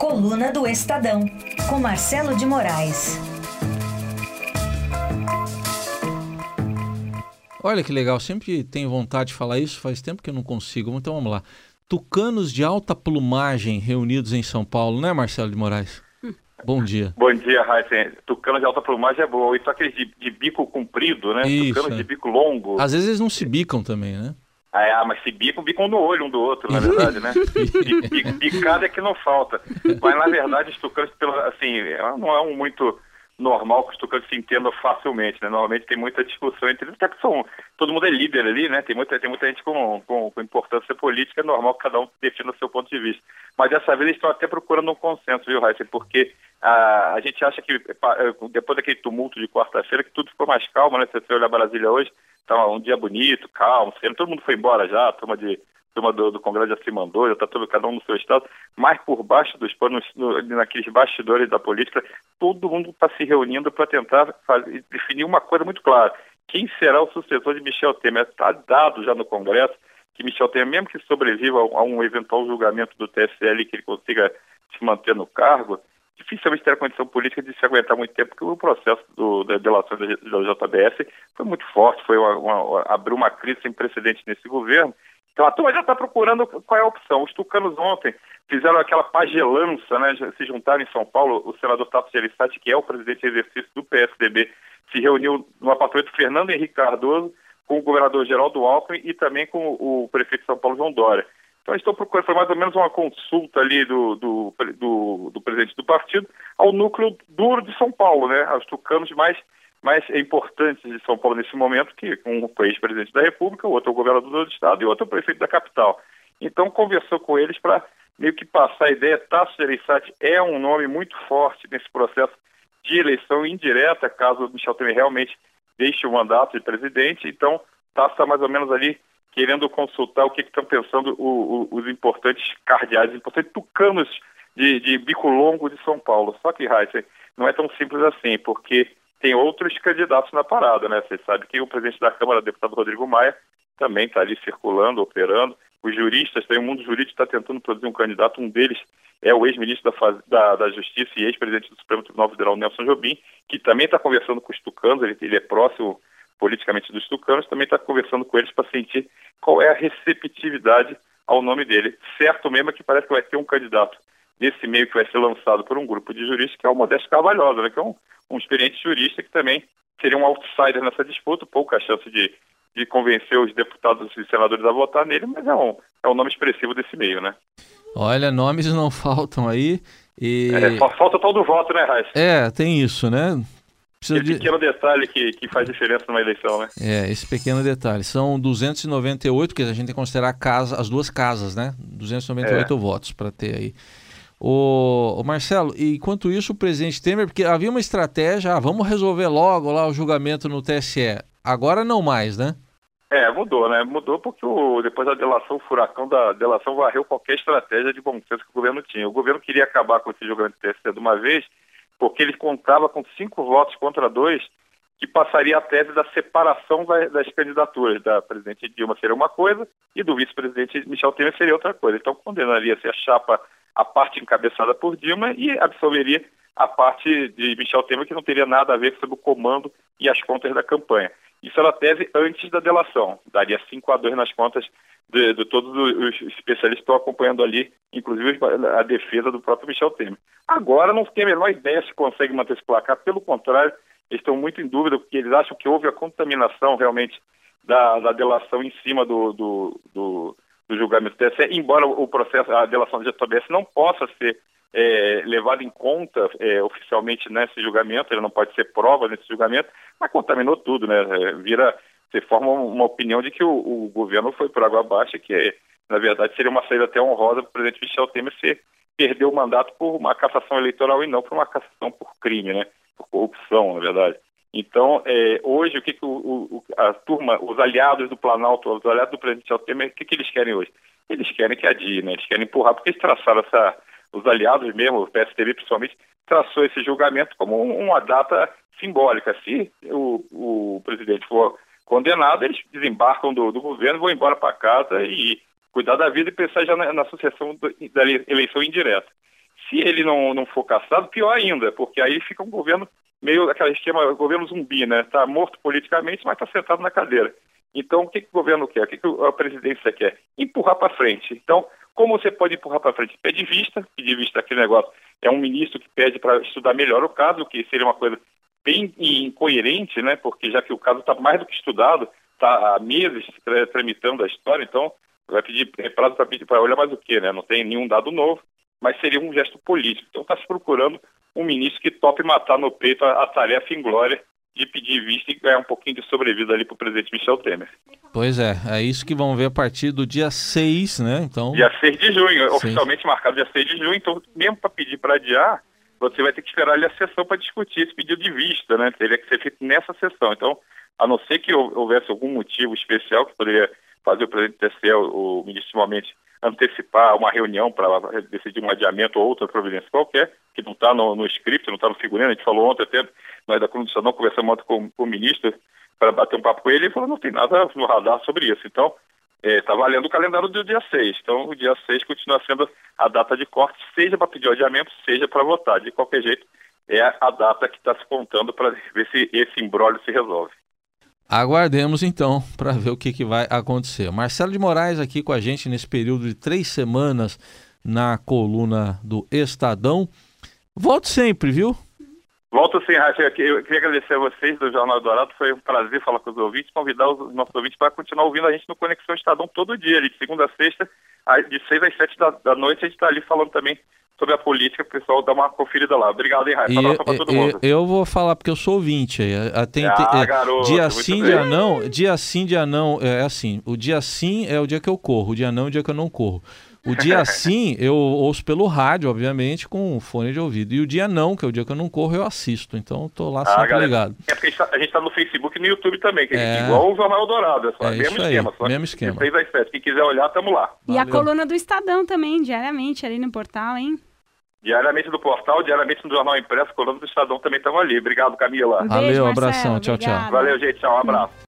Coluna do Estadão, com Marcelo de Moraes. Olha que legal, sempre tenho vontade de falar isso, faz tempo que eu não consigo. Então vamos lá. Tucanos de alta plumagem reunidos em São Paulo, né, Marcelo de Moraes? Bom dia. Bom dia, Raíssa. Tucanos de alta plumagem é bom. E só aqueles de, de, bico comprido, né? Isso, Tucanos é. de bico longo. Às vezes eles não se bicam também, né? Ah, mas se bicam, bicam no olho um do outro, na verdade, né? Bi- bi- Bicada é que não falta. Mas, na verdade, os tucanos, assim, não é um muito normal que os tucanos se entendam facilmente, né? Normalmente tem muita discussão entre eles, até que são, todo mundo é líder ali, né? Tem muita, tem muita gente com, com, com importância política, é normal que cada um defina o seu ponto de vista. Mas dessa vez eles estão até procurando um consenso, viu, Raíssa? Porque ah, a gente acha que eh, depois daquele tumulto de quarta-feira que tudo ficou mais calmo, né? Se você olhar Brasília hoje, tá um dia bonito, calmo, todo mundo foi embora já, a turma de turma do, do Congresso já se mandou, já está todo cada um no seu estado, mas por baixo dos panos, no- naqueles bastidores da política, todo mundo está se reunindo para tentar fazer, definir uma coisa muito clara. Quem será o sucessor de Michel Temer? Está dado já no Congresso que Michel Temer, mesmo que sobreviva a, um eventual julgamento do TSL que ele consiga se manter no cargo, dificilmente terá condição política de se aguentar muito tempo, porque o processo do, da delação da, JBS foi muito forte, foi uma, uma, abriu uma crise sem precedente nesse governo. Então a turma já está procurando qual é a opção. Os tucanos ontem fizeram aquela pagelança, né? Se juntaram em São Paulo, o senador Tasso Gereissati, que é o presidente em exercício do PSDB, se reuniu no apartamento Fernando Henrique Cardoso com o governador Geraldo Alckmin e também com o prefeito de São Paulo, João Dória. Então, estão procurando, foi mais ou menos uma consulta ali do, do, do, do presidente do partido ao núcleo duro de São Paulo, né? Aos tucanos mais, mais importantes de São Paulo nesse momento, que um foi ex-presidente da República, o outro é o governador do Estado e o outro é o prefeito da capital. Então, conversou com eles para meio que passar a ideia. Tasso Gereissati é um nome muito forte nesse processo de eleição indireta, caso o Michel Temer realmente deixe o mandato de presidente. Então, Tasso está mais ou menos ali querendo consultar o que estão pensando o, o, os importantes cardeais, os importantes tucanos de, de bico longo de São Paulo. Só que, Heisen, não é tão simples assim, porque tem outros candidatos na parada, né? Você sabe que o presidente da Câmara, deputado Rodrigo Maia, também está ali circulando, operando. Os juristas, tem o mundo jurídico está tentando produzir um candidato, um deles é o ex-ministro da, da, da Justiça e ex-presidente do Supremo Tribunal Federal, Nelson Jobim, que também está conversando com os tucanos, ele, ele é próximo politicamente dos tucanos, também está conversando com eles para sentir qual é a receptividade ao nome dele. Certo mesmo é que parece que vai ter um candidato nesse meio que vai ser lançado por um grupo de juristas, que é o Modesto Carvalhosa, né, que é um, um experiente jurista que também seria um outsider nessa disputa, pouca chance de, de convencer os deputados e senadores a votar nele, mas é um, é um nome expressivo desse meio, né? Olha, nomes não faltam aí. E... É, fa- falta o tal do voto, né, Raíssa? É, tem isso, né? Precisa Esse de... pequeno detalhe que, que faz diferença numa eleição, né? É, esse pequeno detalhe. São 298, porque a gente tem que considerar casa, as duas casas, né? 298 votos para ter aí. O, Marcelo, enquanto isso, o presidente Temer, porque havia uma estratégia, ah, vamos resolver logo lá o julgamento no TSE. Agora não mais, né? É, mudou, né? Mudou porque o, depois da delação, o furacão da delação varreu qualquer estratégia de bom senso que o governo tinha. O governo queria acabar com esse julgamento do TSE de uma vez, porque ele contava com cinco votos contra dois, que passaria a tese da separação da- das candidaturas. Da presidente Dilma seria uma coisa e do vice-presidente Michel Temer seria outra coisa. Então condenaria-se a chapa, a parte encabeçada por Dilma e absolveria a parte de Michel Temer, que não teria nada a ver com o comando e as contas da campanha. Isso era tese antes da delação. Daria 5 a 2 nas contas de, de todos os especialistas que estão acompanhando ali, inclusive a defesa do próprio Michel Temer. Agora não tem a menor ideia se consegue manter esse placar. Pelo contrário, eles estão muito em dúvida, porque eles acham que houve a contaminação realmente da, da delação em cima do, do, do, do julgamento do TSE, embora o processo, a delação da JBS não possa ser é, levado em conta é, oficialmente nesse julgamento, ele não pode ser prova nesse julgamento, mas contaminou tudo, né? É, vira, você forma uma opinião de que o, o governo foi por água abaixo, que na verdade seria uma saída até honrosa para o presidente Michel Temer se perder o mandato por uma cassação eleitoral e não por uma cassação por crime, né? Por corrupção, na verdade. Então, é, hoje, o que, que o, o, a turma, os aliados do Planalto, os aliados do presidente Temer, o que, que eles querem hoje? Eles querem que adie, né? Eles querem empurrar, porque eles traçaram essa, os aliados mesmo, o PSDB principalmente, traçou esse julgamento como uma data simbólica. Se o, o presidente for condenado, eles desembarcam do, do governo, vão embora para casa e cuidar da vida e pensar já na, na sucessão do, da eleição indireta. Se ele não, não for caçado, pior ainda, porque aí fica um governo meio aquele esquema governo zumbi, né? Está morto politicamente, mas está sentado na cadeira. Então, o que, que o governo quer? O que, que a presidência quer? Empurrar para frente. Então, como você pode empurrar para frente? Pede vista, pedir vista aquele negócio. É um ministro que pede para estudar melhor o caso, que seria uma coisa bem incoerente, né? Porque já que o caso está mais do que estudado, está há meses tramitando a história, então vai pedir prazo para pedir para olhar mais o quê, né? Não tem nenhum dado novo, mas seria um gesto político. Então está se procurando um ministro que tope matar no peito a, a tarefa inglória de pedir vista e ganhar um pouquinho de sobrevida ali para o presidente Michel Temer. Pois é, é isso que vão ver a partir do dia 6, né? Então... Dia 6 de junho, Sim. oficialmente marcado dia 6 de junho, então mesmo para pedir para adiar, você vai ter que esperar ali a sessão para discutir esse pedido de vista, né? Teria que ser feito nessa sessão. Então, a não ser que houvesse algum motivo especial que poderia fazer o presidente TSE, o, o ministro Timamente, antecipar uma reunião para decidir um adiamento ou outra providência qualquer, que não está no, no script, não está no figurino. A gente falou ontem até, nós da Condução não conversamos ontem com, com o ministro para bater um papo com ele e falou não tem nada no radar sobre isso. Então, está é, tá valendo o calendário do dia 6. Então, o dia 6 continua sendo a data de corte, seja para pedir o adiamento, seja para votar. De qualquer jeito, é a data que está se contando para ver se esse embrólio se resolve. Aguardemos então para ver o que, que vai acontecer. Marcelo de Moraes aqui com a gente nesse período de três semanas na coluna do Estadão. Volte sempre, viu? Volto sim, Rafa. Eu queria agradecer a vocês do Jornal Dourado. Foi um prazer falar com os ouvintes, convidar os nossos ouvintes para continuar ouvindo a gente no Conexão Estadão todo dia, de segunda a sexta, de seis às sete da, da noite. A gente está ali falando também sobre a política, o pessoal dá uma conferida lá. Obrigado, hein, Rafa. Pra todo mundo. Eu vou falar porque eu sou ouvinte. Tem, ah, garoto, dia sim, dia não. Dia sim, dia não. É assim, o dia sim é o dia que eu corro, o dia não é o dia que eu não corro. O dia sim, eu ouço pelo rádio, obviamente, com fone de ouvido. E o dia não, que é o dia que eu não corro, eu assisto. Então, tô lá ah, sempre galera, ligado. É porque a gente, está tá no Facebook e no YouTube também, que é, é igual o Jornal Dourado. É, só, é mesmo esquema. Só mesmo esquema. 6 às 7. Quem quiser olhar, tamo lá. E Valeu. a coluna do Estadão também, diariamente, ali no portal, hein? Diariamente do portal, diariamente no Jornal Impresso, coluna do Estadão também estamos ali. Obrigado, Camila. Um beijo, Valeu, abração. Tchau, tchau. Valeu, gente. Tchau, um abraço.